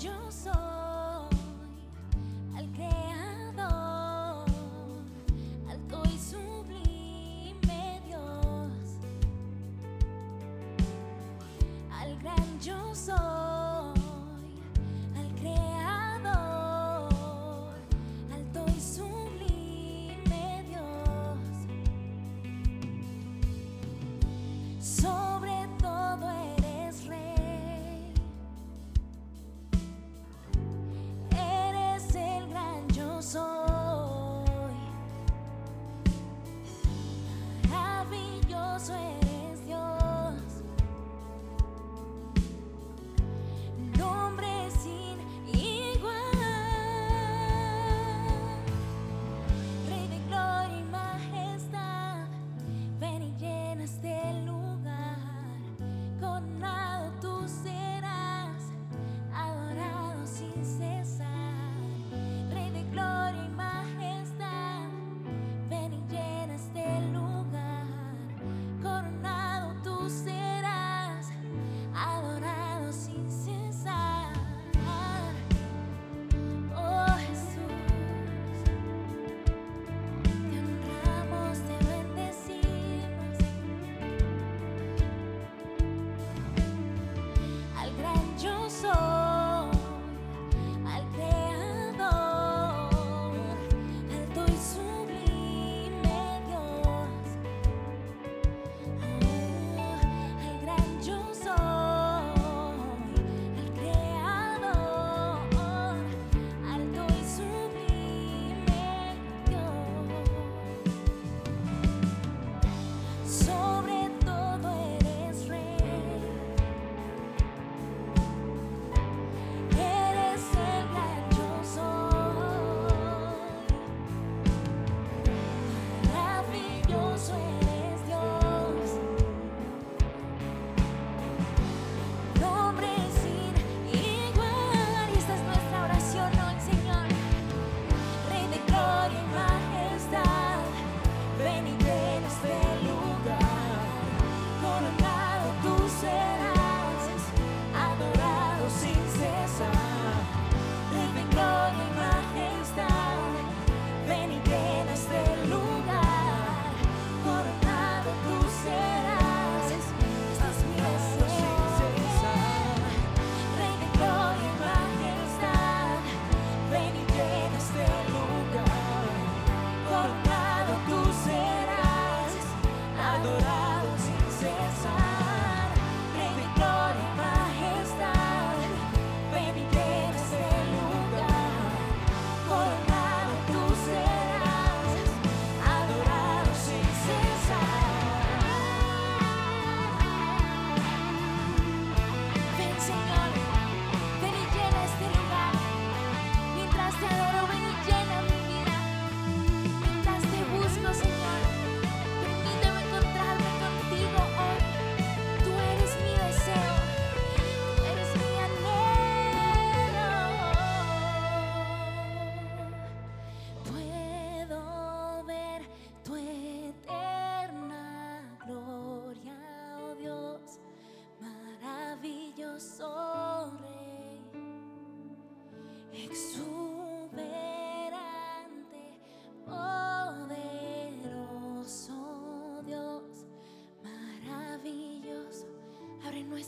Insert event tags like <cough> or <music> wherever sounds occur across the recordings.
yo soy al creador, alto y sublime Dios, al gran yo soy.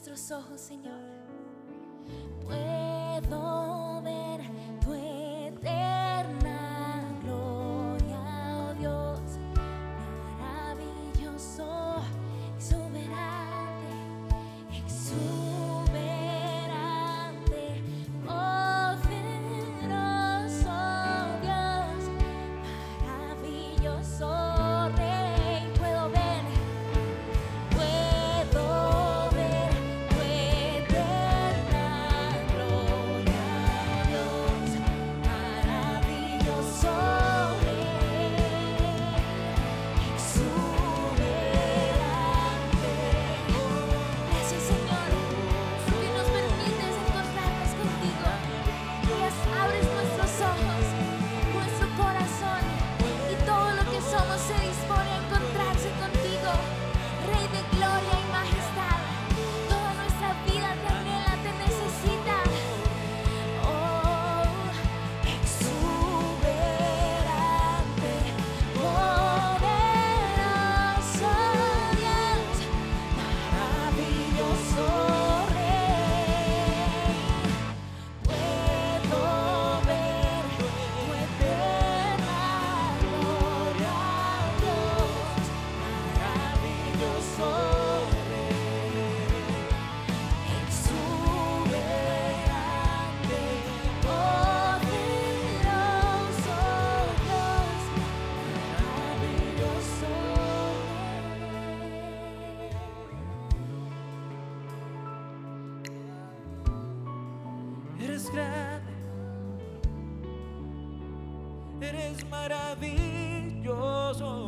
nuestros ojos, Señor. Maravilloso.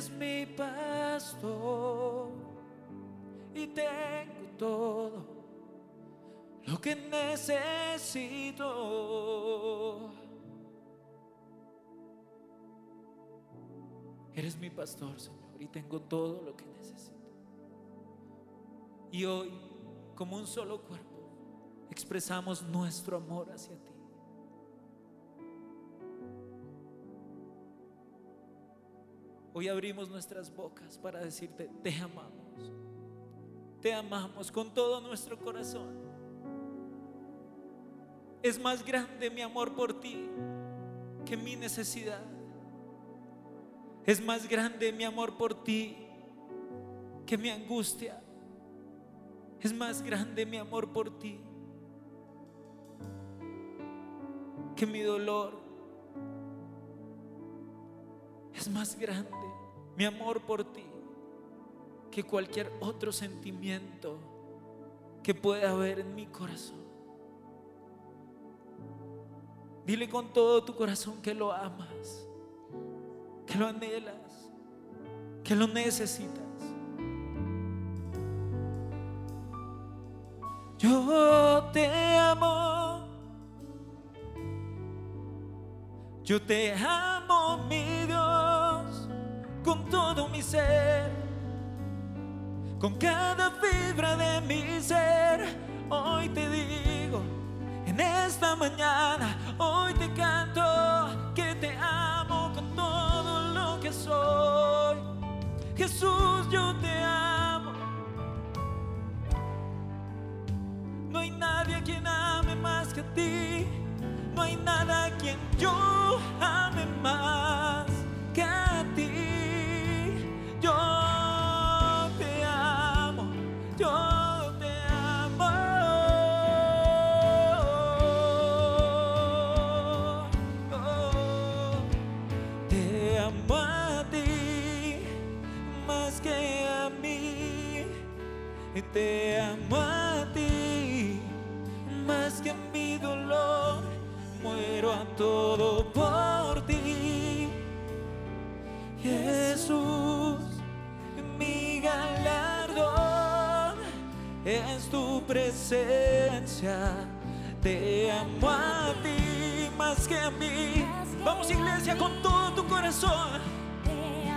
Eres mi pastor y tengo todo lo que necesito. Eres mi pastor, Señor, y tengo todo lo que necesito. Y hoy, como un solo cuerpo, expresamos nuestro amor hacia ti. Hoy abrimos nuestras bocas para decirte, te amamos. Te amamos con todo nuestro corazón. Es más grande mi amor por ti que mi necesidad. Es más grande mi amor por ti que mi angustia. Es más grande mi amor por ti que mi dolor. Es más grande mi amor por ti que cualquier otro sentimiento que pueda haber en mi corazón. Dile con todo tu corazón que lo amas que lo anhelas, que lo necesitas. Yo te amo, yo te amo, mi Dios, con todo mi ser, con cada fibra de mi ser. Hoy te digo, en esta mañana, hoy te canto que te amo con todo lo que soy. Jesús, yo te amo. No hay nadie a quien ame más que a ti. No hay nada a quien yo ame más que a te amo a ti más que mi dolor. Muero a todo por ti. Jesús, mi galardón es tu presencia. Te amo a ti más que a mí. Vamos iglesia con todo tu corazón.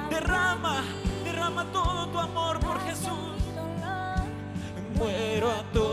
Derrama, derrama todo tu amor por Jesús. Muero a todo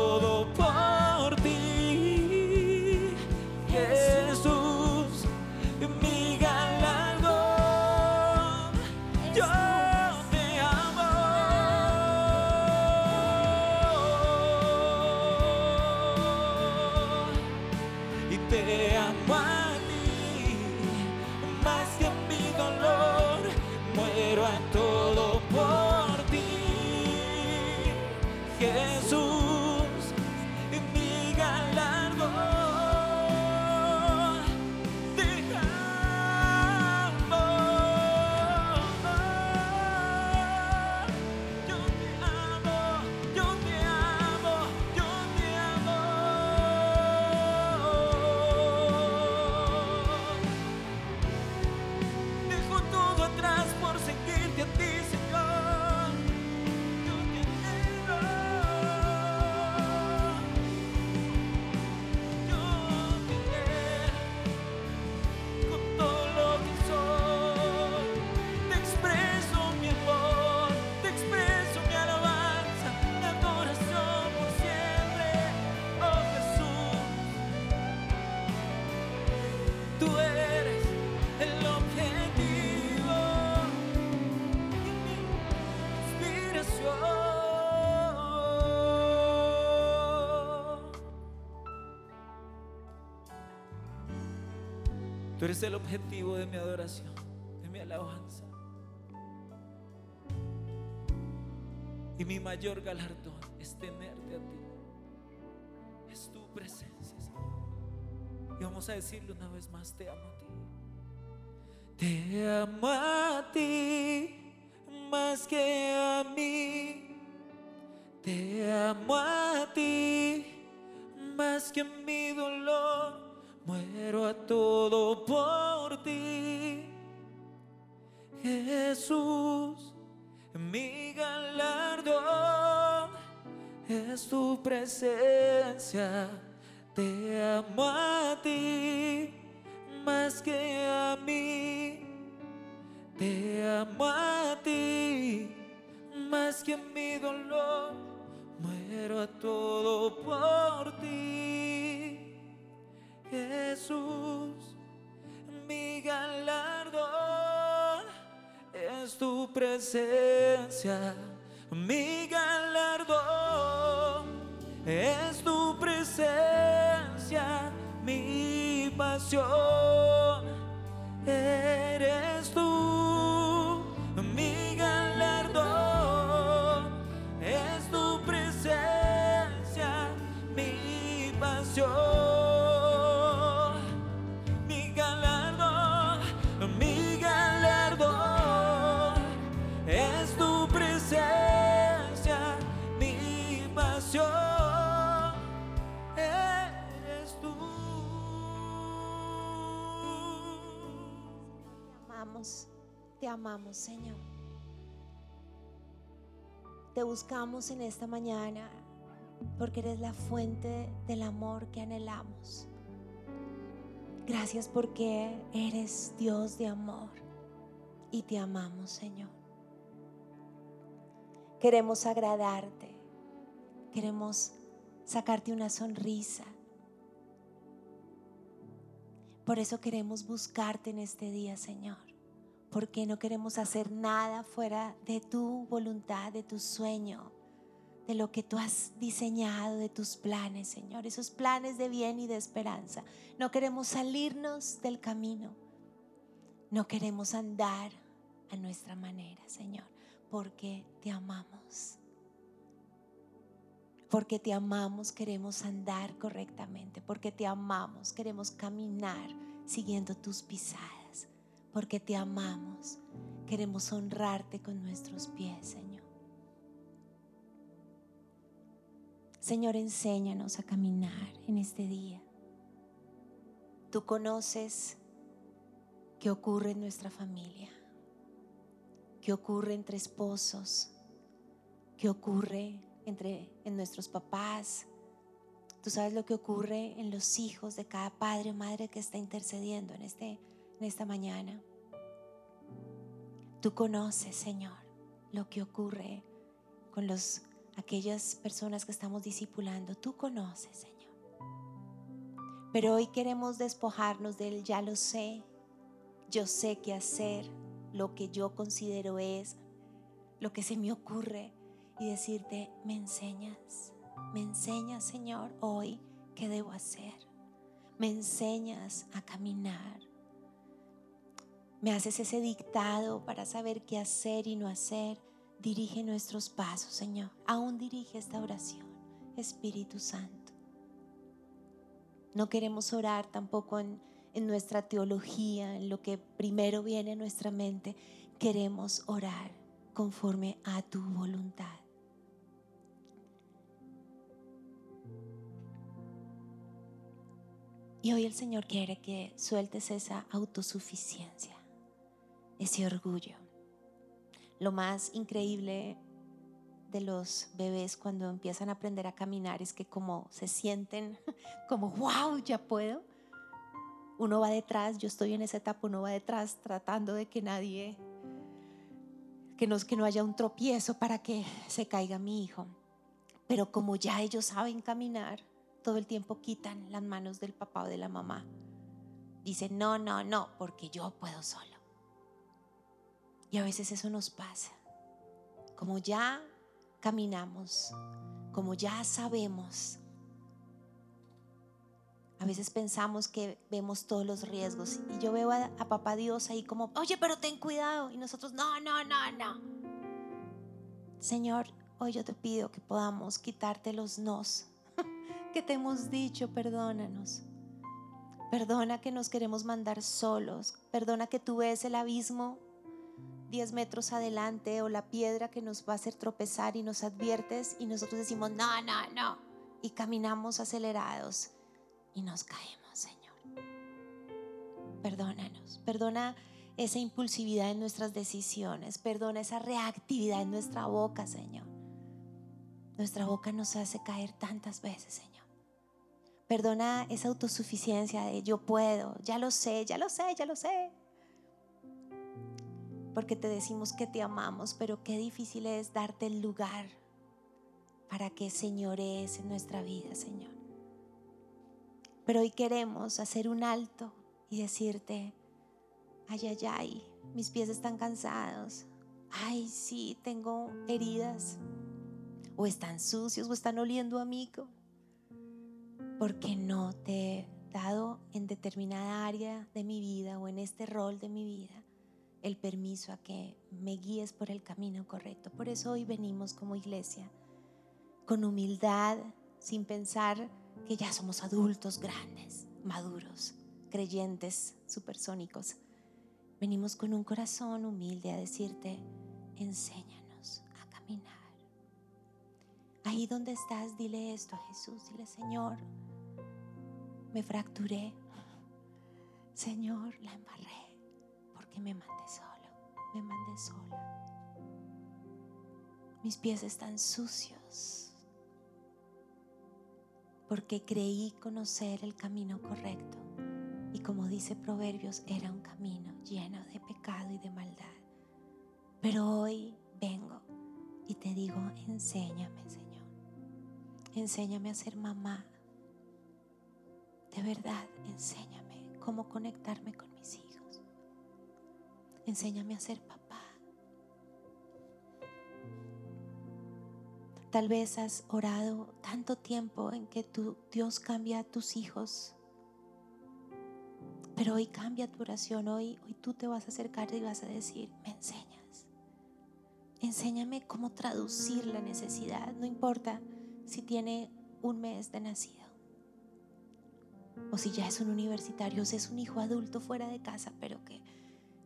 eres el objetivo de mi adoración, de mi alabanza. Y mi mayor galardón es tenerte a ti. Es tu presencia, Señor. Y vamos a decirle una vez más, te amo a ti. Te amo a ti más que a mí. Te amo a ti más que mi dolor. Muero a todo por ti. Jesús, mi galardón es tu presencia. Te amo a ti más que a mí. Te amo a ti más que mi dolor. Muero a todo por ti. Jesús, mi galardón es tu presencia. Mi galardón es tu presencia, mi pasión. Eres tú, mi galardón es tu presencia, mi pasión. Amamos, Señor. Te buscamos en esta mañana porque eres la fuente del amor que anhelamos. Gracias porque eres Dios de amor y te amamos, Señor. Queremos agradarte, queremos sacarte una sonrisa. Por eso queremos buscarte en este día, Señor. Porque no queremos hacer nada fuera de tu voluntad, de tu sueño, de lo que tú has diseñado, de tus planes, Señor. Esos planes de bien y de esperanza. No queremos salirnos del camino. No queremos andar a nuestra manera, Señor. Porque te amamos. Porque te amamos, queremos andar correctamente. Porque te amamos, queremos caminar siguiendo tus pisadas. Porque te amamos, queremos honrarte con nuestros pies, Señor. Señor, enséñanos a caminar en este día. Tú conoces qué ocurre en nuestra familia, qué ocurre entre esposos, qué ocurre entre en nuestros papás. Tú sabes lo que ocurre en los hijos de cada padre o madre que está intercediendo en, este, en esta mañana. Tú conoces, Señor, lo que ocurre con los, aquellas personas que estamos discipulando. Tú conoces, Señor. Pero hoy queremos despojarnos del ya lo sé, yo sé qué hacer, lo que yo considero es, lo que se me ocurre y decirte, me enseñas, me enseñas, Señor, hoy qué debo hacer. Me enseñas a caminar. Me haces ese dictado para saber qué hacer y no hacer. Dirige nuestros pasos, Señor. Aún dirige esta oración, Espíritu Santo. No queremos orar tampoco en, nuestra teología, en lo que primero viene a nuestra mente. Queremos orar conforme a tu voluntad. Y hoy el Señor quiere que sueltes esa autosuficiencia, ese orgullo. Lo más increíble de los bebés cuando empiezan a aprender a caminar es que como se sienten <laughs> como, wow, ya puedo. Uno va detrás, yo estoy en esa etapa, uno va detrás tratando de que nadie, que no, que no haya un tropiezo para que se caiga mi hijo. Pero como ya ellos saben caminar, todo el tiempo quitan las manos del papá o de la mamá. Dicen, no, no, no, porque yo puedo solo. Y a veces eso nos pasa. Como ya caminamos, como ya sabemos, A veces pensamos que vemos todos los riesgos y yo veo a, papá Dios ahí como, oye, pero ten cuidado. Y nosotros, no, no, no, no. Señor, hoy yo te pido que podamos quitarte los nos <laughs> que te hemos dicho, perdónanos. Perdona que nos queremos mandar solos. Perdona que tú ves el abismo 10 metros adelante o la piedra que nos va a hacer tropezar y nos adviertes y nosotros decimos, no, no, no. Y caminamos acelerados y nos caemos, Señor. Perdónanos. Perdona esa impulsividad en nuestras decisiones. Perdona esa reactividad en nuestra boca, Señor. Nuestra boca nos hace caer tantas veces, Señor. Perdona esa autosuficiencia de yo puedo, ya lo sé, ya lo sé, ya lo sé. Porque te decimos que te amamos, pero qué difícil es darte el lugar para que señorees en nuestra vida, Señor. Pero hoy queremos hacer un alto y decirte, ay, ay, ay, mis pies están cansados. Ay, sí, tengo heridas. O están sucios o están oliendo a mico porque no te he dado en determinada área de mi vida o en este rol de mi vida el permiso a que me guíes por el camino correcto. Por eso hoy venimos como iglesia con humildad, sin pensar que ya somos adultos grandes, maduros, creyentes, supersónicos. Venimos con un corazón humilde a decirte, enséñanos a caminar. Ahí donde estás, dile esto a Jesús, dile Señor, me fracturé. Señor, la embarré porque me mandé solo, me mandé sola. Mis pies están sucios porque creí conocer el camino correcto. Y como dice Proverbios, era un camino lleno de pecado y de maldad. Pero hoy vengo y te digo, enséñame, Señor. Enséñame a ser mamá de verdad, enséñame cómo conectarme con mis hijos. Enséñame a ser papá. Tal vez has orado tanto tiempo en que tu Dios cambia a tus hijos. Pero hoy cambia tu oración. Hoy, hoy tú te vas a acercar y vas a decir, me enseñas. Enséñame cómo traducir la necesidad. No importa si tiene un mes de nacido o si ya es un universitario, o si es un hijo adulto fuera de casa, pero que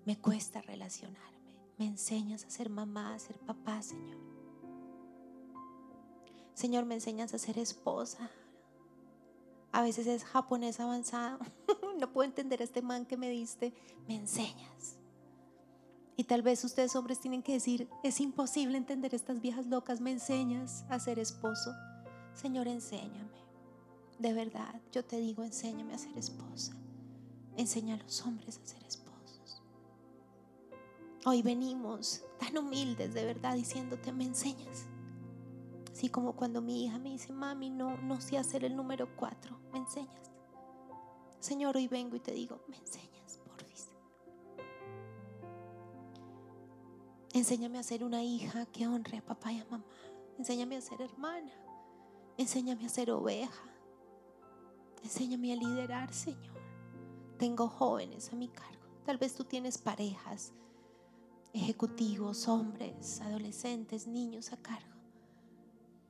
me cuesta relacionarme. Me enseñas a ser mamá, a ser papá, Señor. Señor, me enseñas a ser esposa. A veces es japonés avanzado. <laughs> no puedo entender este man que me diste. Me enseñas. Y tal vez ustedes hombres tienen que decir, es imposible entender estas viejas locas. Me enseñas a ser esposo. Señor, enséñame. De verdad, yo te digo, enséñame a ser esposa. Enseña a los hombres a ser esposos. Hoy venimos tan humildes, de verdad, diciéndote, me enseñas. Así como cuando mi hija me dice, mami, no, no sé hacer el número cuatro, me enseñas. Señor, hoy vengo y te digo, me enseñas, porfis. Enséñame a ser una hija que honre a papá y a mamá. Enséñame a ser hermana. Enséñame a ser oveja. Enséñame a liderar, Señor. Tengo jóvenes a mi cargo. Tal vez tú tienes parejas, ejecutivos, hombres, adolescentes, niños a cargo.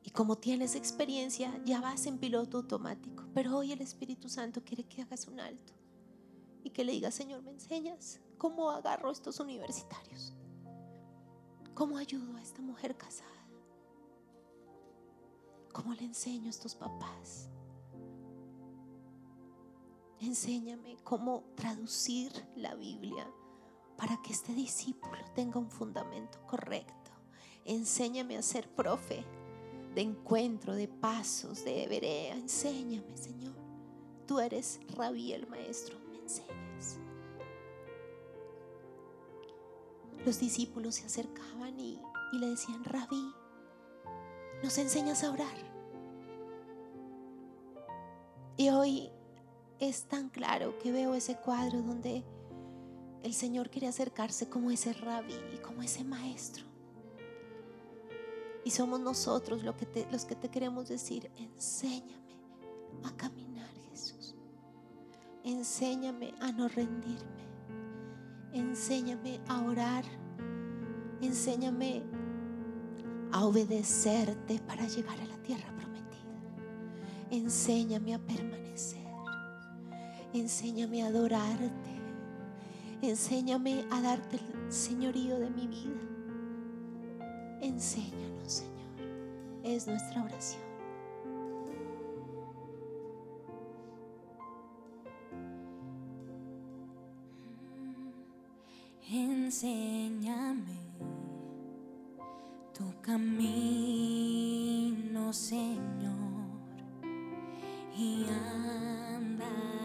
Y como tienes experiencia, ya vas en piloto automático. Pero hoy el Espíritu Santo quiere que hagas un alto y que le digas, Señor, ¿me enseñas cómo agarro estos universitarios? ¿Cómo ayudo a esta mujer casada? ¿Cómo le enseño a estos papás? Enséñame cómo traducir la Biblia para que este discípulo tenga un fundamento correcto. Enséñame a ser profe de encuentro, de pasos, de berea. Enséñame, Señor. Tú eres Rabí el maestro, me enseñas. Los discípulos se acercaban y, y le decían, Rabí, nos enseñas a orar. Y hoy es tan claro que veo ese cuadro donde el Señor quiere acercarse como ese rabí, como ese maestro. Y somos nosotros los que te, los que te queremos decir, enséñame a caminar, Jesús. enséñame a no rendirme. Enséñame a orar. Enséñame a obedecerte para llegar a la tierra prometida. Enséñame a permanecer. Enséñame a adorarte. Enséñame a darte el señorío de mi vida. Enséñanos, Señor. Es nuestra oración. Enséñame tu camino, Señor, y andaré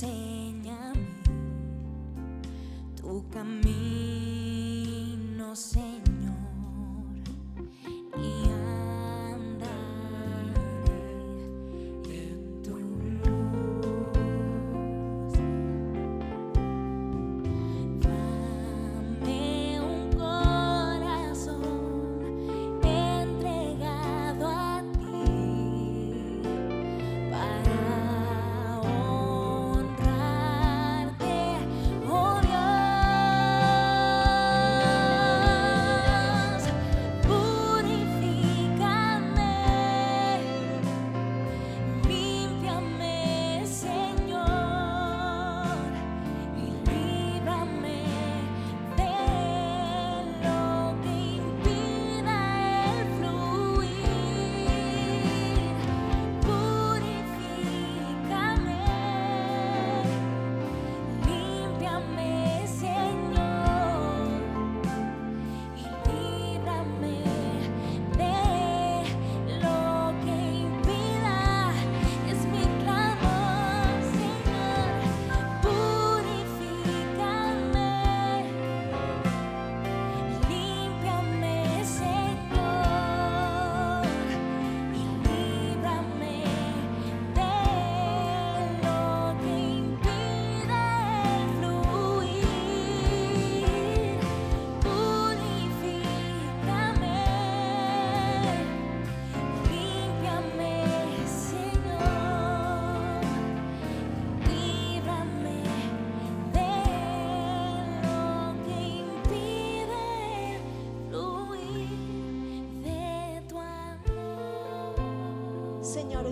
Enséñame tu camino, Señor,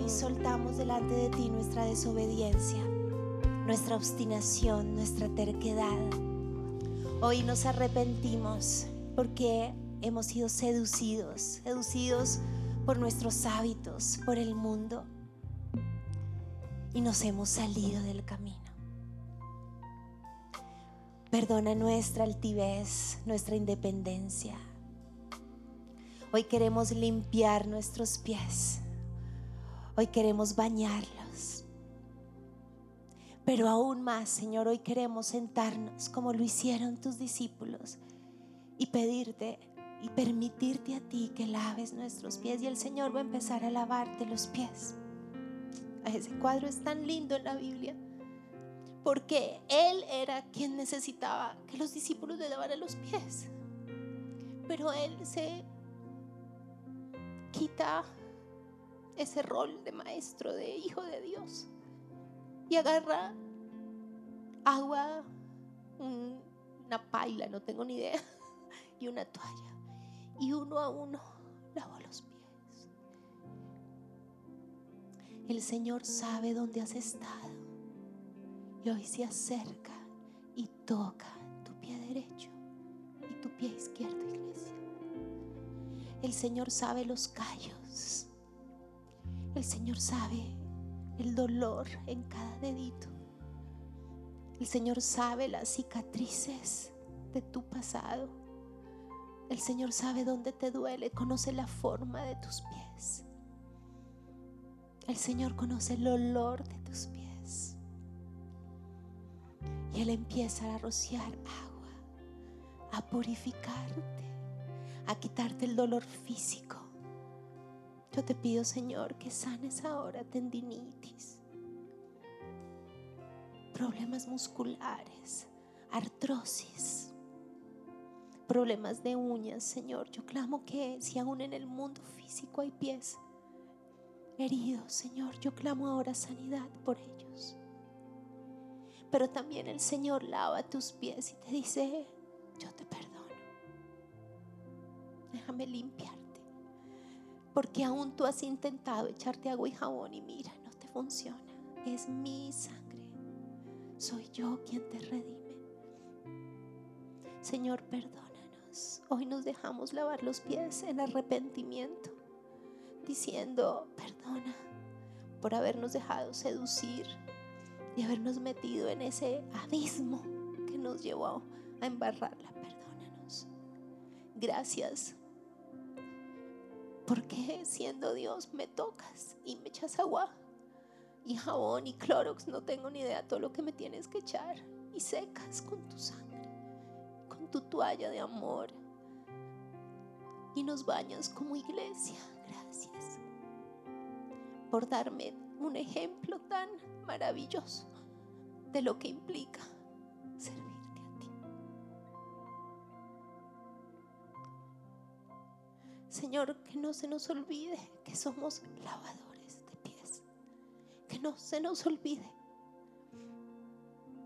soltamos delante de ti nuestra desobediencia, nuestra obstinación, nuestra terquedad. Hoy nos arrepentimos porque hemos sido seducidos, seducidos por nuestros hábitos, por el mundo, y nos hemos salido del camino. Perdona nuestra altivez, nuestra independencia. Hoy queremos limpiar nuestros pies. Hoy queremos bañarlos. Pero aún más, Señor, hoy queremos sentarnos como lo hicieron tus discípulos y pedirte y permitirte a ti que laves nuestros pies. Y el Señor va a empezar a lavarte los pies. Ese cuadro es tan lindo en la Biblia porque él era quien necesitaba que los discípulos le lavaran los pies. Pero él se quita ese rol de maestro, de hijo de Dios, y agarra agua, un- una paila, no tengo ni idea, <laughs> y una toalla, y uno a uno lava los pies. El Señor sabe dónde has estado y hoy se acerca y toca tu pie derecho y tu pie izquierdo, iglesia. El Señor sabe los callos. El Señor sabe el dolor en cada dedito. El Señor sabe las cicatrices de tu pasado. El Señor sabe dónde te duele, conoce la forma de tus pies. El Señor conoce el olor de tus pies. Y Él empieza a rociar agua, a purificarte, a quitarte el dolor físico. Yo te pido, Señor, que sanes ahora tendinitis, problemas musculares, artrosis, problemas de uñas, Señor. Yo clamo que si aún en el mundo físico hay pies heridos, Señor, yo clamo ahora sanidad por ellos. Pero también el Señor lava tus pies y te dice, yo te perdono. Déjame limpiarte. Porque aún tú has intentado echarte agua y jabón y mira, no te funciona. Es mi sangre. Soy yo quien te redime. Señor, perdónanos. Hoy nos dejamos lavar los pies en arrepentimiento, diciendo, perdona por habernos dejado seducir y habernos metido en ese abismo que nos llevó a embarrarla. Perdónanos. Gracias. Porque siendo Dios me tocas y me echas agua y jabón y clorox, no tengo ni idea todo lo que me tienes que echar y secas con tu sangre, con tu toalla de amor y nos bañas como iglesia. Gracias por darme un ejemplo tan maravilloso de lo que implica servirte Señor, que no se nos olvide que somos lavadores de pies. Que no se nos olvide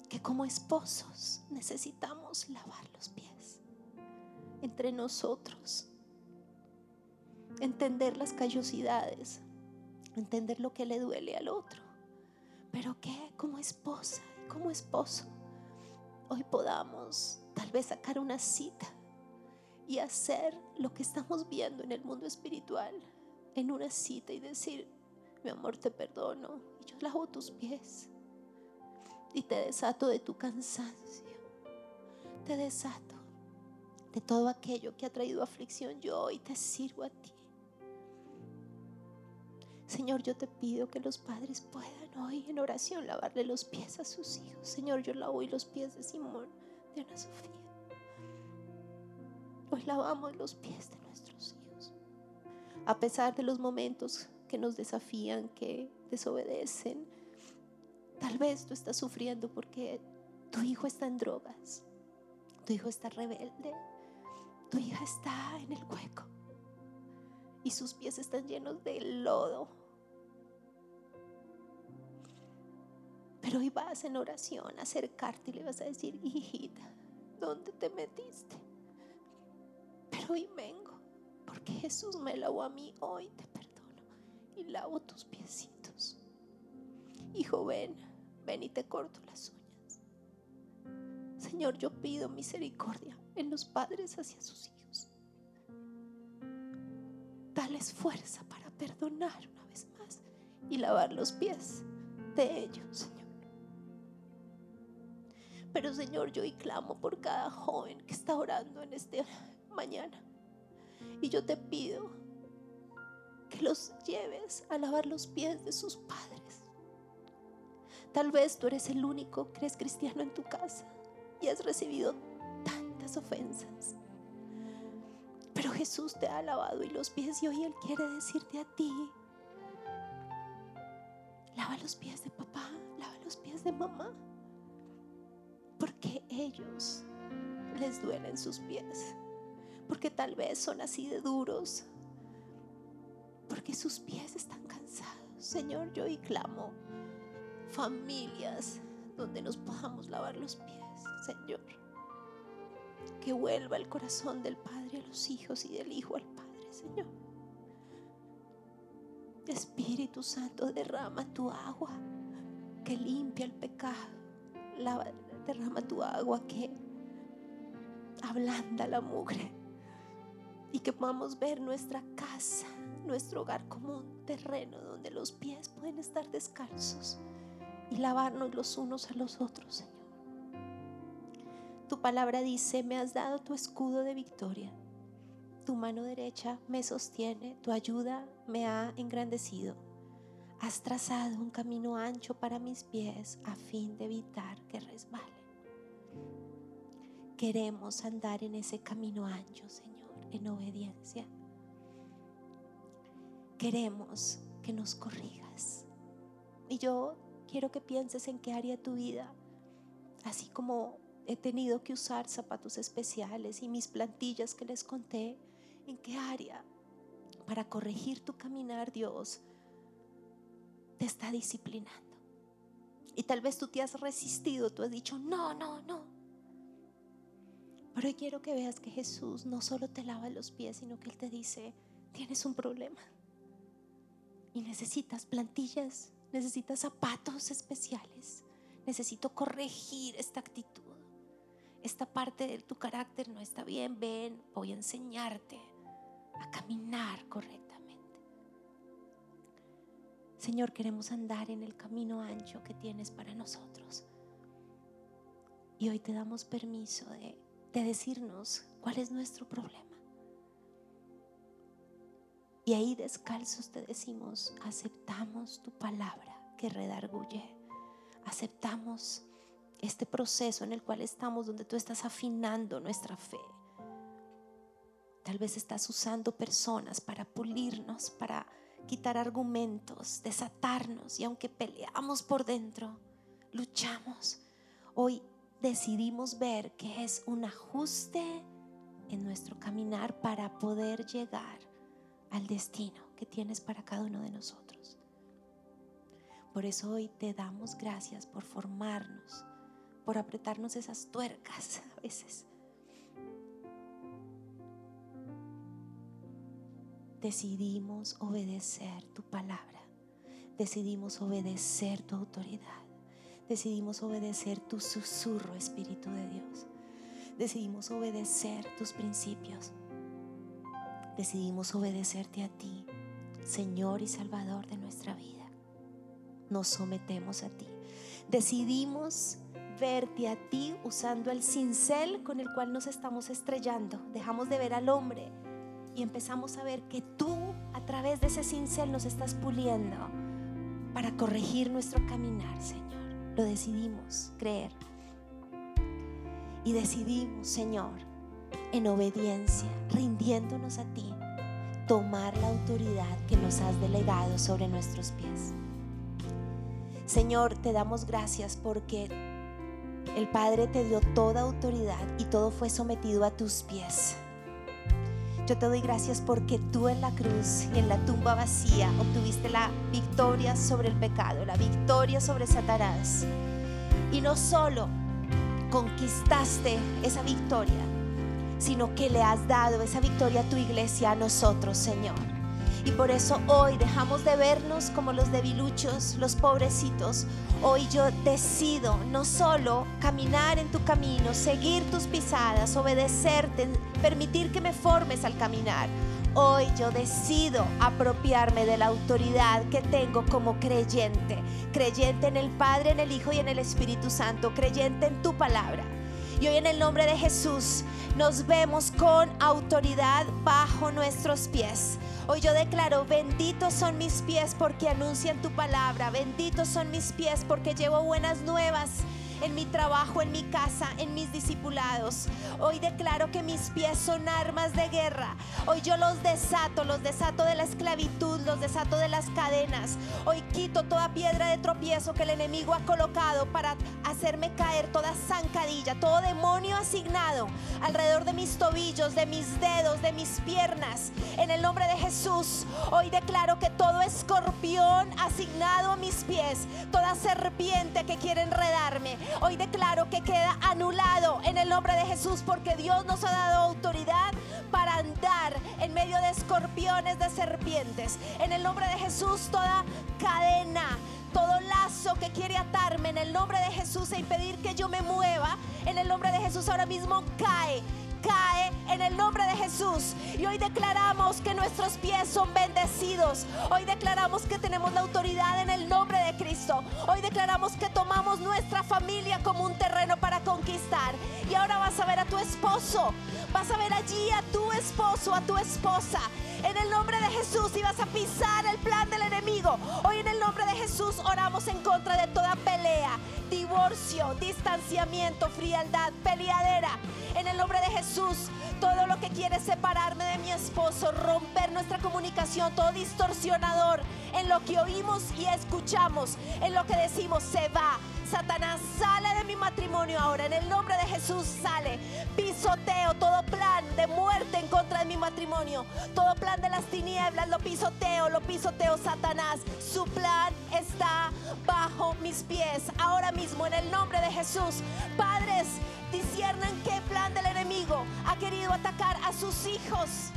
que como esposos necesitamos lavar los pies entre nosotros. Entender las callosidades, entender lo que le duele al otro, pero que como esposa y como esposo hoy podamos tal vez sacar una cita y hacer lo que estamos viendo en el mundo espiritual en una cita y decir, mi amor, te perdono y yo lavo tus pies y te desato de tu cansancio, te desato de todo aquello que ha traído aflicción yo y te sirvo a ti. Señor, yo te pido que los padres puedan hoy en oración lavarle los pies a sus hijos. Señor, yo lavo hoy los pies de Simón, de Ana Sofía. Hoy lavamos los pies de nuestros hijos. A pesar de los momentos que nos desafían, que desobedecen, tal vez tú estás sufriendo porque tu hijo está en drogas, tu hijo está rebelde, tu hija está en el hueco y sus pies están llenos de lodo. Pero hoy vas en oración a acercarte y le vas a decir, hijita, ¿dónde te metiste? Pero hoy vengo, porque Jesús me lavó a mí, hoy te perdono y lavo tus piecitos. Hijo, ven, ven y te corto las uñas. Señor, yo pido misericordia en los padres hacia sus hijos. Dales fuerza para perdonar una vez más y lavar los pies de ellos, Señor. Pero Señor, yo hoy clamo por cada joven que está orando en esta mañana. Y yo te pido que los lleves a lavar los pies de sus padres. Tal vez tú eres el único que eres cristiano en tu casa y has recibido tantas ofensas. Pero Jesús te ha lavado y los pies y hoy Él quiere decirte a ti, lava los pies de papá, lava los pies de mamá. porque ellos les duelen sus pies, porque tal vez son así de duros, porque sus pies están cansados. Señor, yo hoy clamo familias donde nos podamos lavar los pies, Señor. Que vuelva el corazón del Padre a los hijos y del Hijo al Padre, Señor. Espíritu Santo, derrama tu agua que limpia el pecado. Derrama tu agua que ablanda la mugre. Y que podamos ver nuestra casa, nuestro hogar como un terreno donde los pies pueden estar descalzos y lavarnos los unos a los otros, Señor. Tu palabra dice, me has dado tu escudo de victoria. Tu mano derecha me sostiene, tu ayuda me ha engrandecido. Has trazado un camino ancho para mis pies a fin de evitar que resbalen. Queremos andar en ese camino ancho, Señor, en obediencia. Queremos que nos corrijas. Y yo quiero que pienses en qué área de tu vida, así como he tenido que usar zapatos especiales y mis plantillas que les conté, en qué área para corregir tu caminar Dios te está disciplinando. Y tal vez tú te has resistido, tú has dicho, no, no, no. Pero hoy quiero que veas que Jesús no solo te lava los pies, sino que Él te dice, tienes un problema. Y necesitas plantillas, necesitas zapatos especiales. Necesito corregir esta actitud. Esta parte de tu carácter no está bien. Ven, voy a enseñarte a caminar correctamente. Señor, queremos andar en el camino ancho que tienes para nosotros. Y hoy te damos permiso de, de decirnos cuál es nuestro problema. Y ahí descalzos te decimos, aceptamos tu palabra que redarguye. Aceptamos este proceso en el cual estamos, donde tú estás afinando nuestra fe. Tal vez estás usando personas para pulirnos, para quitar argumentos, desatarnos. Y aunque peleamos por dentro, luchamos. Hoy decidimos ver que es un ajuste en nuestro caminar para poder llegar al destino que tienes para cada uno de nosotros. Por eso hoy te damos gracias por formarnos, por apretarnos esas tuercas <laughs> a veces. Decidimos obedecer tu palabra, decidimos obedecer tu autoridad, decidimos obedecer tu susurro, Espíritu de Dios, decidimos obedecer tus principios, decidimos obedecerte a ti, Señor y Salvador de nuestra vida. Nos sometemos a ti. Decidimos verte a ti usando el cincel con el cual nos estamos estrellando. Dejamos de ver al hombre y empezamos a ver que tú a través de ese cincel nos estás puliendo para corregir nuestro caminar, Señor. Lo decidimos creer. Y decidimos, Señor, en obediencia, rindiéndonos a ti, tomar la autoridad que nos has delegado sobre nuestros pies. Señor, te damos gracias porque el Padre te dio toda autoridad y todo fue sometido a tus pies. Yo te doy gracias porque tú en la cruz y en la tumba vacía obtuviste la victoria sobre el pecado, la victoria sobre Satanás. Y no solo conquistaste esa victoria, sino que le has dado esa victoria a tu iglesia, a nosotros, Señor. Y por eso hoy dejamos de vernos como los debiluchos, los pobrecitos. Hoy yo decido no solo caminar en tu camino, seguir tus pisadas, obedecerte, permitir que me formes al caminar. Hoy yo decido apropiarme de la autoridad que tengo como creyente, creyente en el Padre, en el Hijo y en el Espíritu Santo, creyente en tu palabra. Y hoy en el nombre de Jesús nos vemos con autoridad bajo nuestros pies. Hoy yo declaro, benditos son mis pies porque anuncian tu palabra, benditos son mis pies porque llevo buenas nuevas en mi trabajo, en mi casa, en mis discipulados. Hoy declaro que mis pies son armas de guerra. Hoy yo los desato, los desato de la esclavitud, los desato de las cadenas. Hoy quito toda piedra de tropiezo que el enemigo ha colocado para hacerme caer toda zancadilla, todo demonio asignado alrededor de mis tobillos, de mis dedos, de mis piernas. En el nombre de Jesús, hoy declaro que todo escorpión asignado a mis pies, toda serpiente que quiere enredarme, hoy declaro que queda anulado en el nombre de Jesús porque Dios nos ha dado autoridad para andar en medio de escorpiones, de serpientes. En el nombre de Jesús, toda cadena, todo lazo que quiere atarme en el nombre de Jesús e impedir que yo me mueva, en el nombre de Jesús ahora mismo cae cae en el nombre de Jesús. Y hoy declaramos que nuestros pies son bendecidos. Hoy declaramos que tenemos la autoridad en el nombre de Cristo. Hoy declaramos que tomamos nuestra familia como un terreno para conquistar. Y ahora vas a ver a tu esposo. Vas a ver allí a tu esposo, a tu esposa. En el nombre de Jesús y vas a pisar el plan del enemigo. Hoy en el nombre de Jesús oramos en contra de toda pelea, divorcio, distanciamiento, frialdad, peleadera. En el nombre de Jesús, todo lo que quiere separarme de mi esposo, romper nuestra comunicación, todo distorsionador en lo que oímos y escuchamos, en lo que decimos, se va. Satanás sale de mi matrimonio ahora. En el nombre de Jesús sale. Pisoteo todo plan de muerte en contra de mi matrimonio. Todo plan de las tinieblas lo pisoteo, lo pisoteo Satanás. Su plan está bajo mis pies. Ahora mismo en el nombre de Jesús. Padres, disciernan qué plan del enemigo ha querido atacar a sus hijos.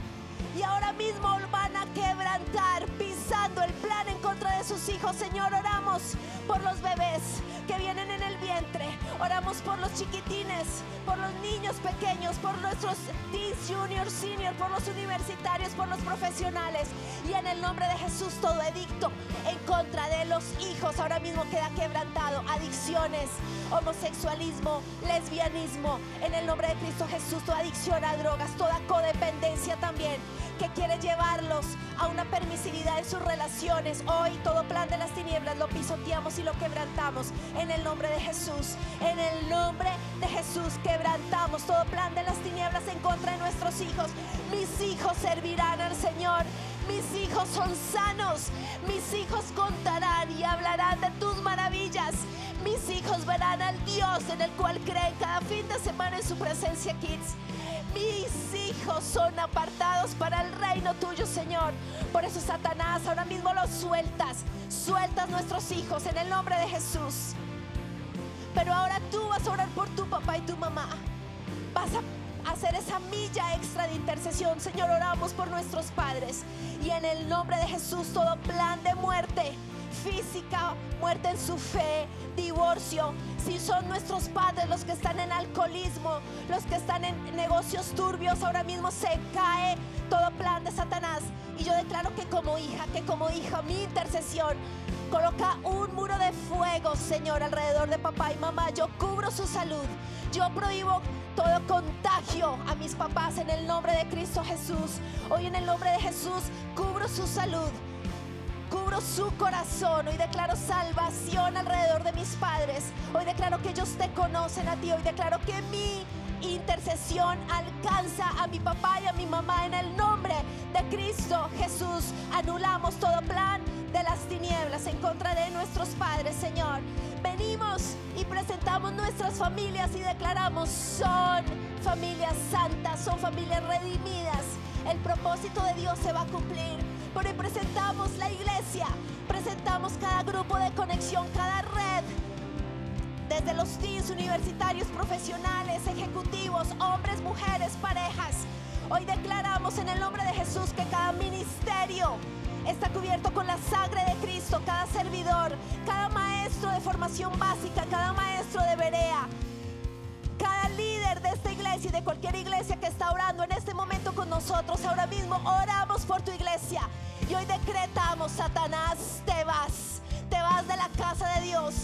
Y ahora mismo van a quebrantar pisando el plan en contra de sus hijos. Señor, oramos por los bebés que vienen en el vientre. Oramos por los chiquitines, por los niños pequeños, por nuestros teens, junior, senior, por los universitarios, por los profesionales. Y en el nombre de Jesús todo edicto en contra de los hijos ahora mismo queda quebrantado. Adicciones, homosexualismo, lesbianismo. En el nombre de Cristo Jesús, toda adicción a drogas, toda codependencia también que quiere llevarlos a una permisividad en sus relaciones. Hoy todo plan de las tinieblas lo pisoteamos y lo quebrantamos en el nombre de Jesús. En el nombre de Jesús quebrantamos todo plan de las tinieblas en contra de nuestros hijos. Mis hijos servirán al Señor. Mis hijos son sanos. Mis hijos contarán y hablarán de tus maravillas. Mis hijos verán al Dios en el cual creen cada fin de semana en su presencia, kids. Mis hijos son apartados para el reino tuyo, Señor. Por eso, Satanás, ahora mismo los sueltas. Sueltas nuestros hijos en el nombre de Jesús. Pero ahora tú vas a orar por tu papá y tu mamá. Vas a hacer esa milla extra de intercesión. Señor, oramos por nuestros padres. Y en el nombre de Jesús, todo plan de muerte física, muerte en su fe, divorcio, si son nuestros padres los que están en alcoholismo, los que están en negocios turbios, ahora mismo se cae todo plan de Satanás. Y yo declaro que como hija, que como hija, mi intercesión coloca un muro de fuego, Señor, alrededor de papá y mamá. Yo cubro su salud. Yo prohíbo todo contagio a mis papás en el nombre de Cristo Jesús. Hoy en el nombre de Jesús cubro su salud. Cubro su corazón. Hoy declaro salvación alrededor de mis padres. Hoy declaro que ellos te conocen a ti. Hoy declaro que mi intercesión alcanza a mi papá y a mi mamá en el nombre de Cristo Jesús. Anulamos todo plan de las tinieblas en contra de nuestros padres, Señor. Venimos y presentamos nuestras familias y declaramos son familias santas, son familias redimidas. El propósito de Dios se va a cumplir. Por hoy presentamos la iglesia, presentamos cada grupo de conexión, cada red desde los teams universitarios, profesionales, ejecutivos, hombres, mujeres, parejas. Hoy declaramos en el nombre de Jesús que cada ministerio está cubierto con la sangre de Cristo, cada servidor, cada maestro de formación básica, cada maestro de Berea, cada líder de esta iglesia y de cualquier iglesia que está orando en este momento con nosotros. Ahora mismo oramos por tu iglesia y hoy decretamos, Satanás, te vas, te vas de la casa de Dios.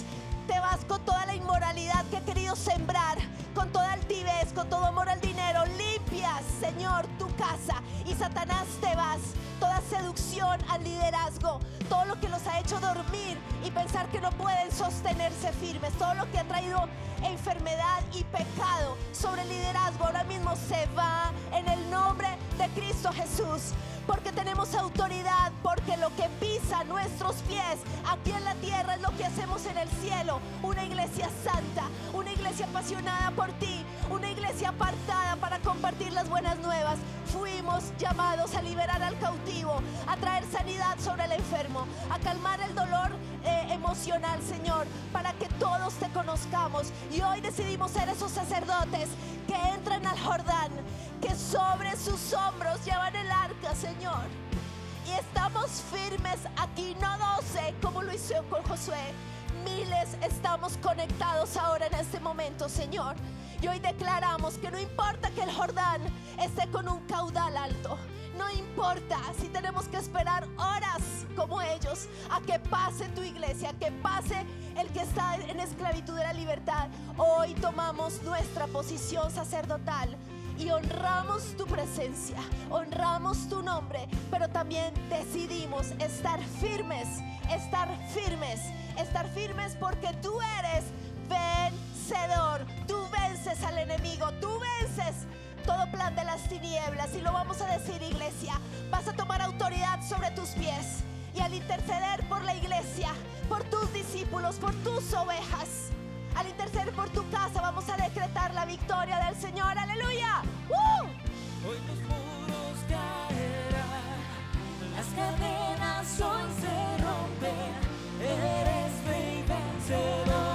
Te vas con toda la inmoralidad que he querido sembrar, con toda altivez, con todo amor al dinero. Limpias, Señor, tu casa. Y Satanás te vas. Toda seducción al liderazgo, todo lo que los ha hecho dormir y pensar que no pueden sostenerse firmes, todo lo que ha traído enfermedad y pecado sobre el liderazgo ahora mismo se va en el nombre de Cristo Jesús. Porque tenemos autoridad, porque lo que pisa nuestros pies aquí en la tierra es lo que hacemos en el cielo. Una iglesia santa, una iglesia apasionada por ti, una iglesia apartada para compartir las buenas nuevas. Fuimos llamados a liberar al cautivo, a traer sanidad sobre el enfermo, a calmar el dolor eh, emocional, Señor, para que todos te conozcamos. Y hoy decidimos ser esos sacerdotes que entran al Jordán, que sobre sus hombros llevan el arca, Señor. Y estamos firmes aquí, no doce, como lo hizo con Josué. Miles estamos conectados ahora en este momento, Señor. Y hoy declaramos que no importa que el Jordán esté con un caudal alto. No importa si tenemos que esperar horas como ellos a que pase tu iglesia, a que pase el que está en esclavitud de la libertad. Hoy tomamos nuestra posición sacerdotal y honramos tu presencia, honramos tu nombre, pero también decidimos estar firmes, estar firmes, estar firmes porque tú eres vencedor, tú vences al enemigo, tú vences todo plan de las tinieblas y lo vamos a decir iglesia, vas a tomar autoridad sobre tus pies y al interceder por la iglesia, por tus discípulos, por tus ovejas, al interceder por tu casa vamos a decretar la victoria del Señor, aleluya. Hoy los muros caerán, Las cadenas hoy se rompen. Eres rey vencedor,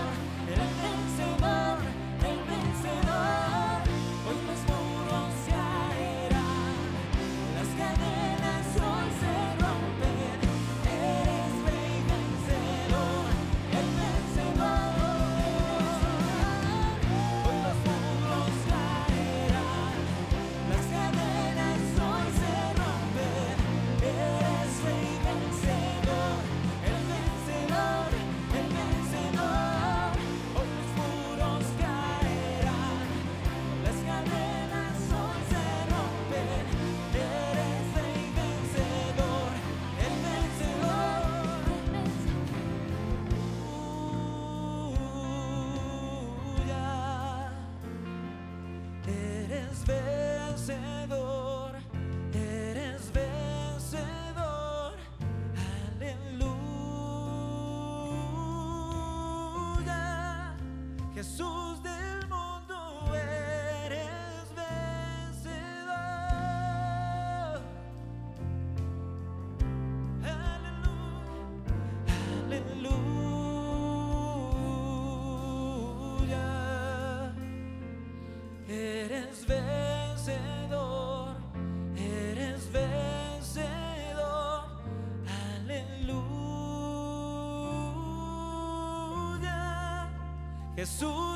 Jesús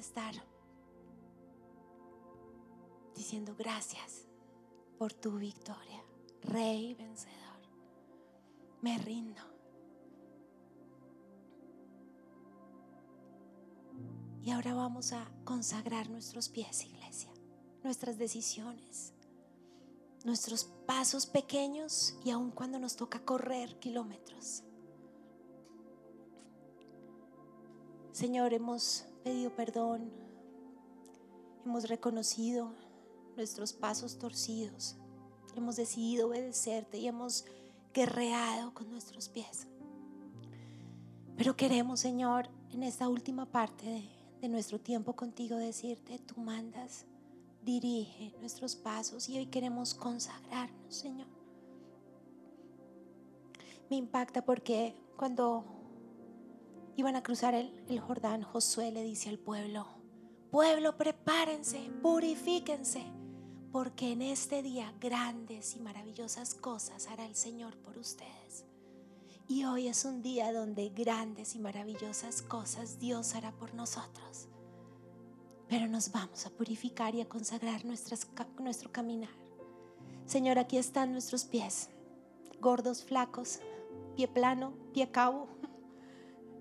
estar diciendo gracias por tu victoria, Rey vencedor. Me rindo. Y ahora vamos a consagrar nuestros pies, iglesia, nuestras decisiones, nuestros pasos pequeños y aun cuando nos toca correr kilómetros. Señor, hemos pedido perdón, hemos reconocido nuestros pasos torcidos, hemos decidido obedecerte y hemos guerreado con nuestros pies. Pero queremos, Señor, en esta última parte de, de nuestro tiempo contigo decirte, tú mandas, dirige nuestros pasos y hoy queremos consagrarnos, Señor. Me impacta porque cuando iban a cruzar el, Jordán, Josué le dice al pueblo, pueblo, prepárense, purifíquense, porque en este día grandes y maravillosas cosas hará el Señor por ustedes. Y hoy es un día donde grandes y maravillosas cosas Dios hará por nosotros. Pero nos vamos a purificar y a consagrar nuestro caminar. Señor, aquí están nuestros pies, gordos, flacos, pie plano, pie cabo,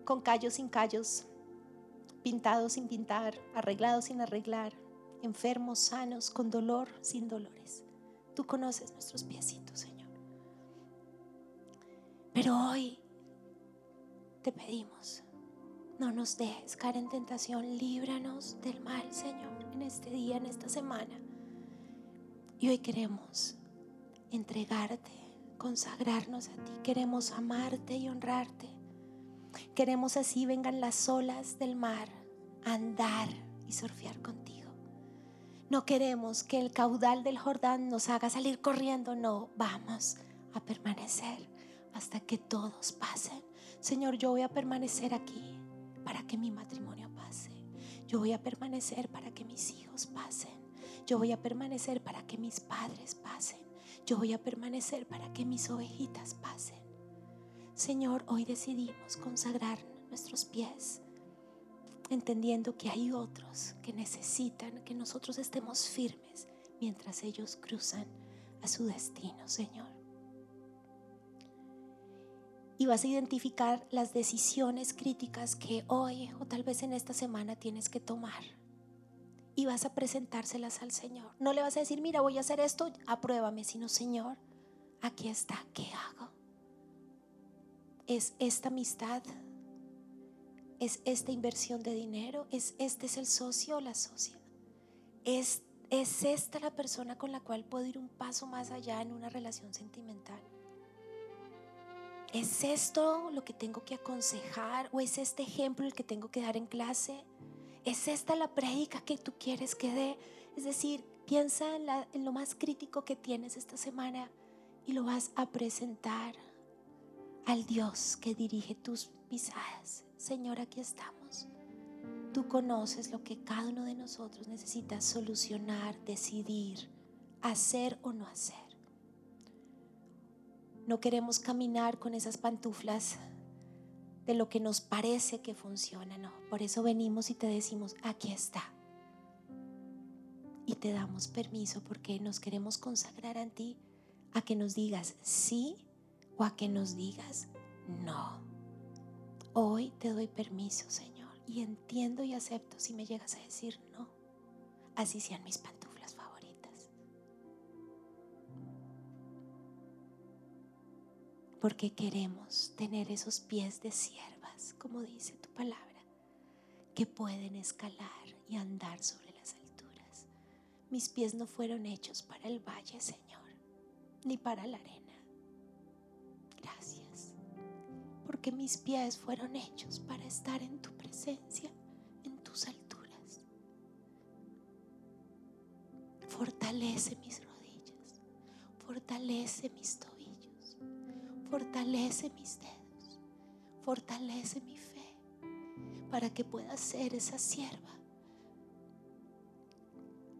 con callos sin callos, pintados sin pintar, arreglados sin arreglar, enfermos, sanos, con dolor, sin dolores. Tú conoces nuestros piecitos, Señor. Pero hoy te pedimos, no nos dejes caer en tentación, líbranos del mal, Señor, en este día, en esta semana. Y hoy queremos entregarte, consagrarnos a ti, queremos amarte y honrarte. Queremos así vengan las olas del mar a andar y surfear contigo. No queremos que el caudal del Jordán nos haga salir corriendo, no, vamos a permanecer hasta que todos pasen. Señor, yo voy a permanecer aquí para que mi matrimonio pase. Yo voy a permanecer para que mis hijos pasen. Yo voy a permanecer para que mis padres pasen. Yo voy a permanecer para que mis ovejitas pasen. Señor, hoy decidimos consagrar nuestros pies, entendiendo que hay otros que necesitan que nosotros estemos firmes mientras ellos cruzan a su destino, Señor y vas a identificar las decisiones críticas que hoy o tal vez en esta semana tienes que tomar. Y vas a presentárselas al Señor. No le vas a decir, mira, voy a hacer esto, apruébame, sino, Señor, aquí está, ¿qué hago? ¿Es esta amistad? ¿Es esta inversión de dinero? ¿Es este es el socio o la socia? ¿Es, ¿Es esta la persona con la cual puedo ir un paso más allá en una relación sentimental? ¿Es esto lo que tengo que aconsejar o es este ejemplo el que tengo que dar en clase? ¿Es esta la prédica que tú quieres que dé? Es decir, piensa en, en lo más crítico que tienes esta semana y lo vas a presentar al Dios que dirige tus pisadas. Señor, aquí estamos. Tú conoces lo que cada uno de nosotros necesita solucionar, decidir, hacer o no hacer. No queremos caminar con esas pantuflas de lo que nos parece que funciona, no. Por eso venimos y te decimos, aquí está. Y te damos permiso porque nos queremos consagrar a ti a que nos digas sí o a que nos digas no. Hoy te doy permiso, Señor, y entiendo y acepto si me llegas a decir no. Así sean mis pantuflas. porque queremos tener esos pies de siervas, como dice tu palabra, que pueden escalar y andar sobre las alturas. Mis pies no fueron hechos para el valle, Señor, ni para la arena. Gracias, porque mis pies fueron hechos para estar en tu presencia, en tus alturas. Fortalece mis rodillas, fortalece mis tobillos Fortalece mis dedos, fortalece mi fe para que pueda ser esa sierva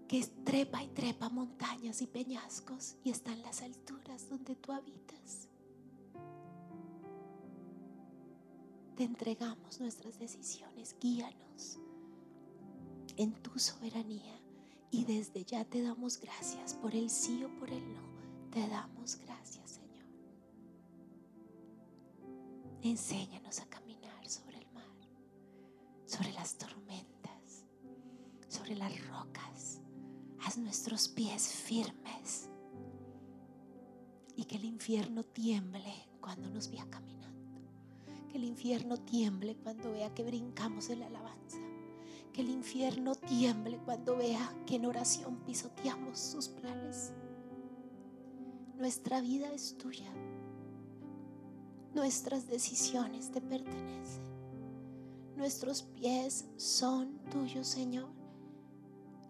que trepa y trepa montañas y peñascos y está en las alturas donde tú habitas. Te entregamos nuestras decisiones, guíanos en tu soberanía y desde ya te damos gracias por el sí o por el no. Te damos gracias, Señor. Enséñanos a caminar sobre el mar, sobre las tormentas, sobre las rocas. Haz nuestros pies firmes y que el infierno tiemble cuando nos vea caminando. Que el infierno tiemble cuando vea que brincamos en la alabanza. Que el infierno tiemble cuando vea que en oración pisoteamos sus planes. Nuestra vida es tuya. Nuestras decisiones te pertenecen. Nuestros pies son tuyos, Señor.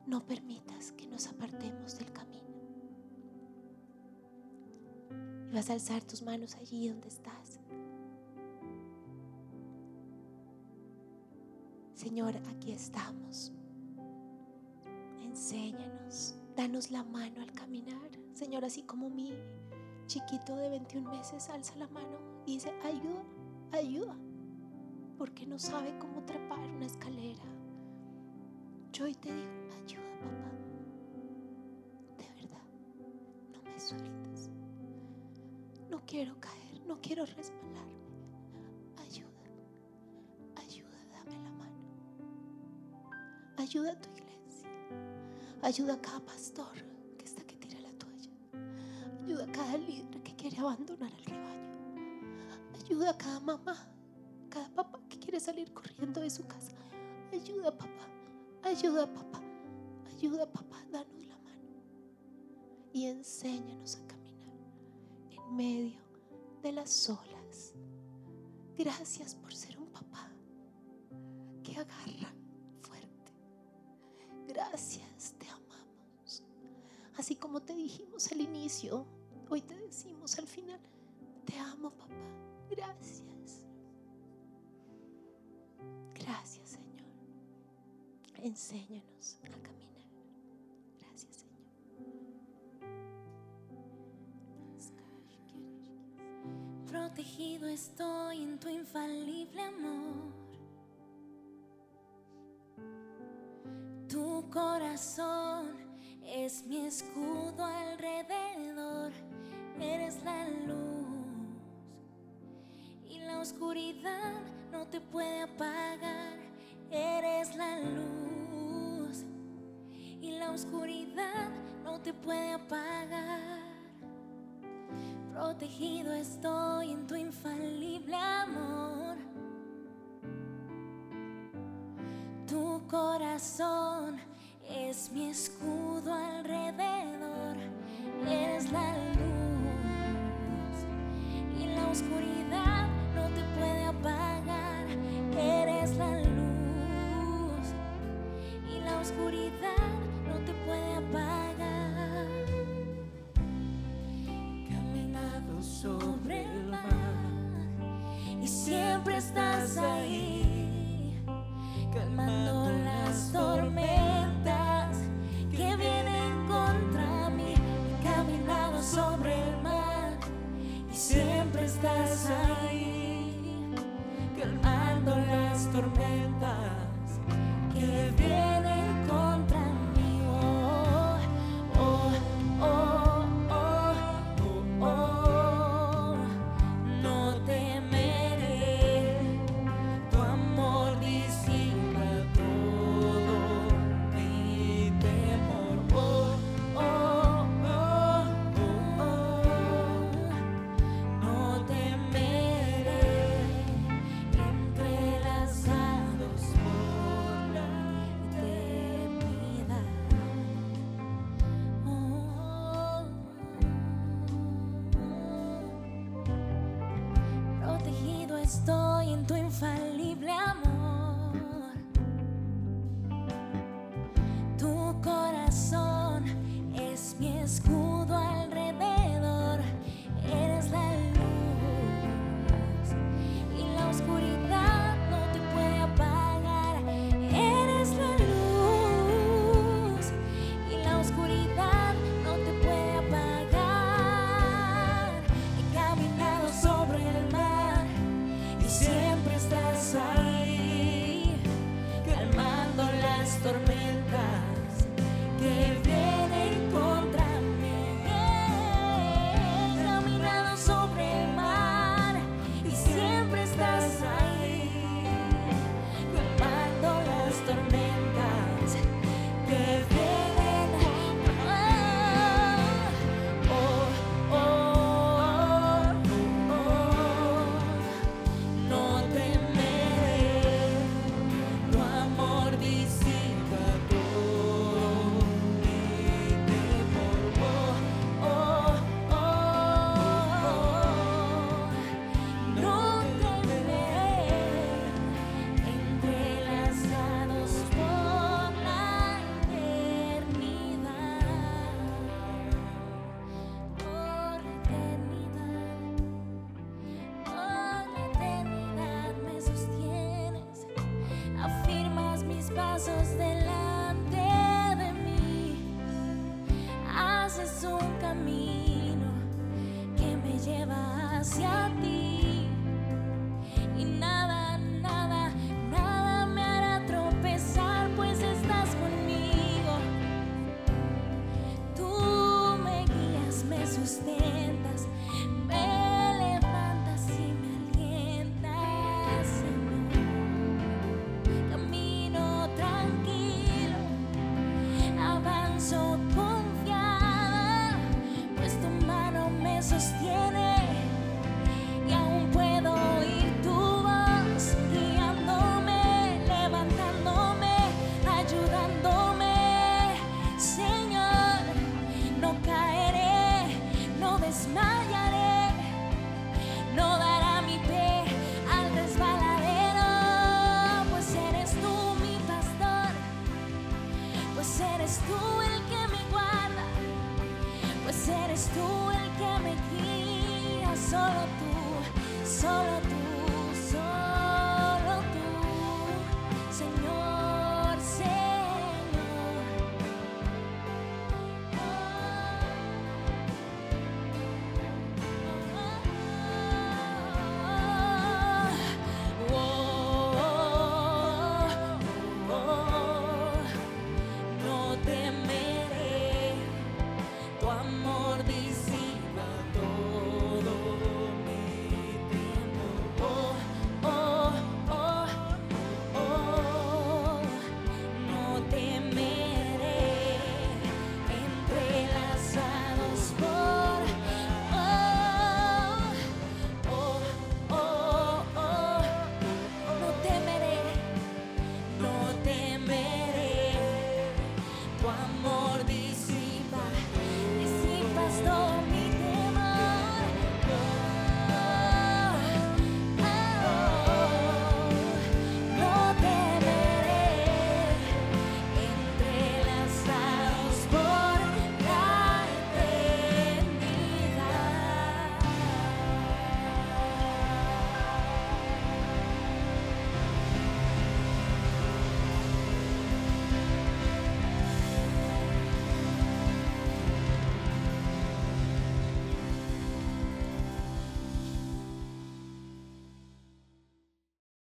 No permitas que nos apartemos del camino. Y vas a alzar tus manos allí donde estás. Señor, aquí estamos. Enséñanos, danos la mano al caminar. Señor, así como mi chiquito de 21 meses alza la mano y dice, ayuda, ayuda, porque no sabe cómo trepar una escalera. Yo hoy te digo, ayuda, papá. De verdad, no me sueltes. No quiero caer, no quiero resbalarme. Ayuda a tu iglesia. Ayuda a cada pastor que está que tira la toalla. Ayuda a cada líder que quiere abandonar el rebaño. Ayuda a cada mamá, cada papá que quiere salir corriendo de su casa. Ayuda, papá. Ayuda, papá. Ayuda, papá. Danos la mano. Y enséñanos a caminar en medio de las olas. Gracias por ser un papá que agarra. Gracias, te amamos. Así como te dijimos al inicio, hoy te decimos al final, te amo papá. Gracias. Gracias Señor. Enséñanos a caminar. Gracias Señor. Protegido estoy en tu infalible amor. Tu corazón es mi escudo alrededor. Eres la luz y la oscuridad no te puede apagar. Eres la luz y la oscuridad no te puede apagar. Protegido estoy en tu infalible amor. Tu corazón es mi escudo alrededor. Eres la luz y la oscuridad